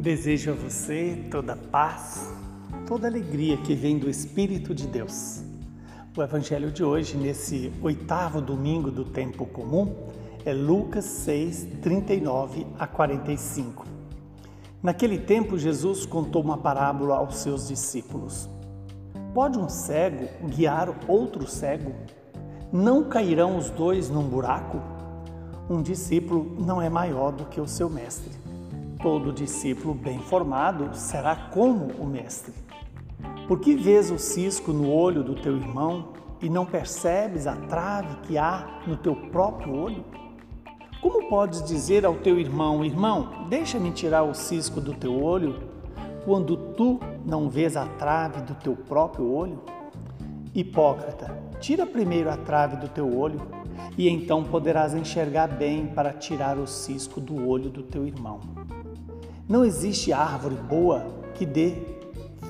Desejo a você toda paz, toda alegria que vem do Espírito de Deus. O Evangelho de hoje, nesse oitavo domingo do tempo comum, é Lucas 6, 39 a 45. Naquele tempo, Jesus contou uma parábola aos seus discípulos. Pode um cego guiar outro cego? Não cairão os dois num buraco? Um discípulo não é maior do que o seu mestre Todo discípulo bem formado será como o Mestre. Por que vês o cisco no olho do teu irmão e não percebes a trave que há no teu próprio olho? Como podes dizer ao teu irmão, irmão, deixa-me tirar o cisco do teu olho, quando tu não vês a trave do teu próprio olho? Hipócrita, tira primeiro a trave do teu olho, e então poderás enxergar bem para tirar o cisco do olho do teu irmão. Não existe árvore boa que dê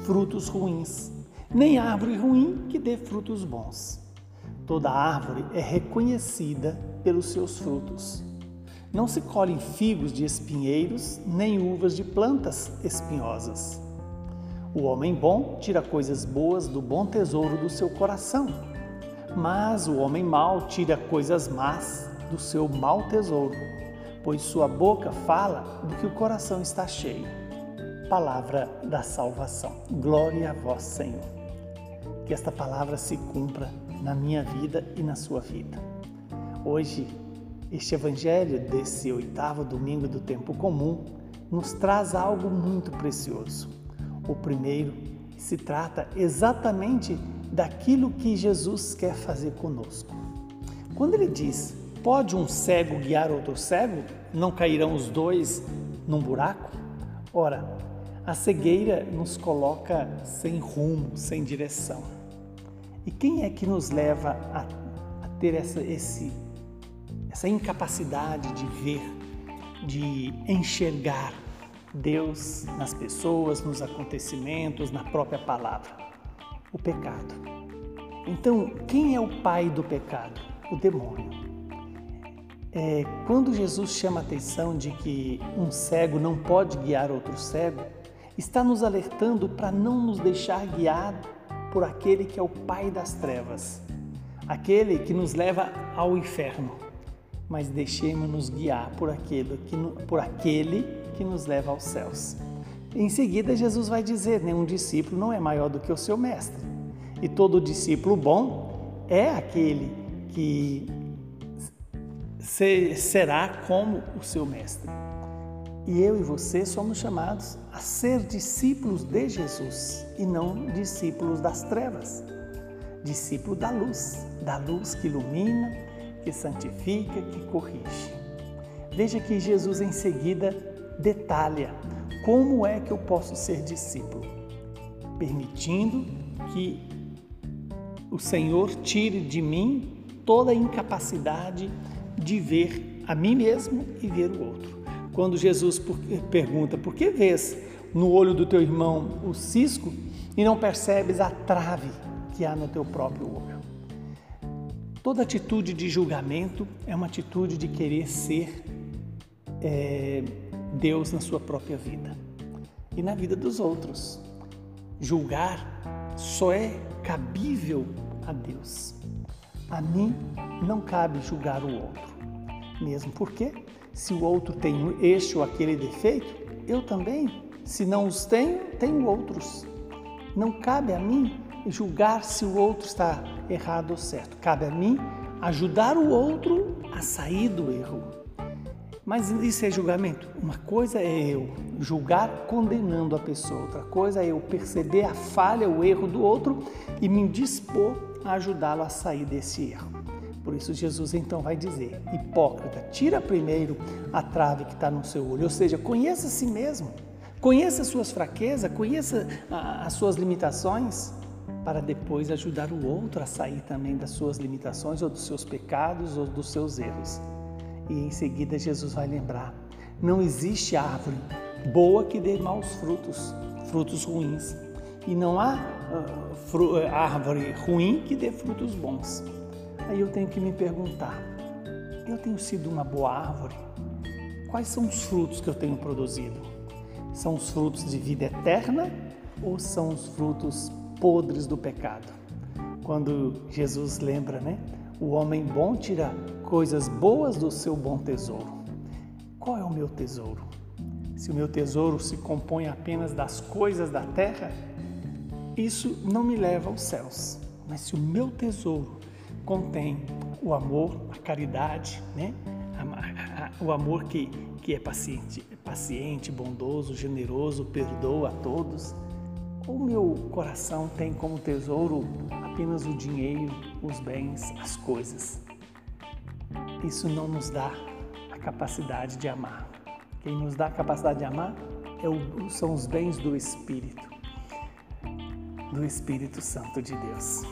frutos ruins, nem árvore ruim que dê frutos bons. Toda árvore é reconhecida pelos seus frutos. Não se colhem figos de espinheiros, nem uvas de plantas espinhosas. O homem bom tira coisas boas do bom tesouro do seu coração, mas o homem mau tira coisas más do seu mau tesouro pois sua boca fala do que o coração está cheio. Palavra da salvação. Glória a vós, Senhor. Que esta palavra se cumpra na minha vida e na sua vida. Hoje, este evangelho desse oitavo domingo do tempo comum nos traz algo muito precioso. O primeiro se trata exatamente daquilo que Jesus quer fazer conosco. Quando ele diz Pode um cego guiar outro cego? Não cairão os dois num buraco? Ora, a cegueira nos coloca sem rumo, sem direção. E quem é que nos leva a, a ter essa, esse, essa incapacidade de ver, de enxergar Deus nas pessoas, nos acontecimentos, na própria palavra? O pecado. Então, quem é o pai do pecado? O demônio. É, quando Jesus chama a atenção de que um cego não pode guiar outro cego, está nos alertando para não nos deixar guiar por aquele que é o Pai das trevas, aquele que nos leva ao inferno, mas deixemos-nos guiar por aquele, que, por aquele que nos leva aos céus. Em seguida, Jesus vai dizer: nenhum discípulo não é maior do que o seu mestre, e todo discípulo bom é aquele que será como o seu mestre. E eu e você somos chamados a ser discípulos de Jesus e não discípulos das trevas. Discípulo da luz, da luz que ilumina, que santifica, que corrige. Veja que Jesus em seguida detalha como é que eu posso ser discípulo, permitindo que o Senhor tire de mim toda a incapacidade de ver a mim mesmo e ver o outro. Quando Jesus pergunta: Por que vês no olho do teu irmão o cisco e não percebes a trave que há no teu próprio olho? Toda atitude de julgamento é uma atitude de querer ser é, Deus na sua própria vida e na vida dos outros. Julgar só é cabível a Deus. A mim não cabe julgar o outro. Mesmo porque, se o outro tem este ou aquele defeito, eu também, se não os tenho, tenho outros. Não cabe a mim julgar se o outro está errado ou certo. Cabe a mim ajudar o outro a sair do erro. Mas isso é julgamento. Uma coisa é eu julgar condenando a pessoa, outra coisa é eu perceber a falha, o erro do outro e me dispor ajudá-lo a sair desse erro. Por isso, Jesus então vai dizer: hipócrita, tira primeiro a trave que está no seu olho, ou seja, conheça a si mesmo, conheça as suas fraquezas, conheça as suas limitações, para depois ajudar o outro a sair também das suas limitações, ou dos seus pecados, ou dos seus erros. E em seguida, Jesus vai lembrar: não existe árvore boa que dê maus frutos, frutos ruins. E não há árvore ruim que dê frutos bons. Aí eu tenho que me perguntar: eu tenho sido uma boa árvore? Quais são os frutos que eu tenho produzido? São os frutos de vida eterna ou são os frutos podres do pecado? Quando Jesus lembra, né? O homem bom tira coisas boas do seu bom tesouro. Qual é o meu tesouro? Se o meu tesouro se compõe apenas das coisas da terra, isso não me leva aos céus. Mas se o meu tesouro contém o amor, a caridade, né? o amor que, que é paciente, paciente, bondoso, generoso, perdoa a todos. O meu coração tem como tesouro apenas o dinheiro, os bens, as coisas. Isso não nos dá a capacidade de amar. Quem nos dá a capacidade de amar é o, são os bens do Espírito, do Espírito Santo de Deus.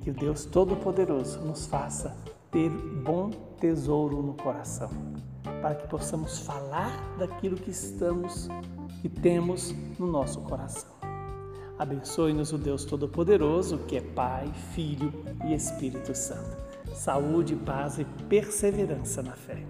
Que o Deus Todo-Poderoso nos faça ter bom tesouro no coração, para que possamos falar daquilo que estamos e temos no nosso coração. Abençoe-nos o Deus Todo-Poderoso, que é Pai, Filho e Espírito Santo. Saúde, paz e perseverança na fé.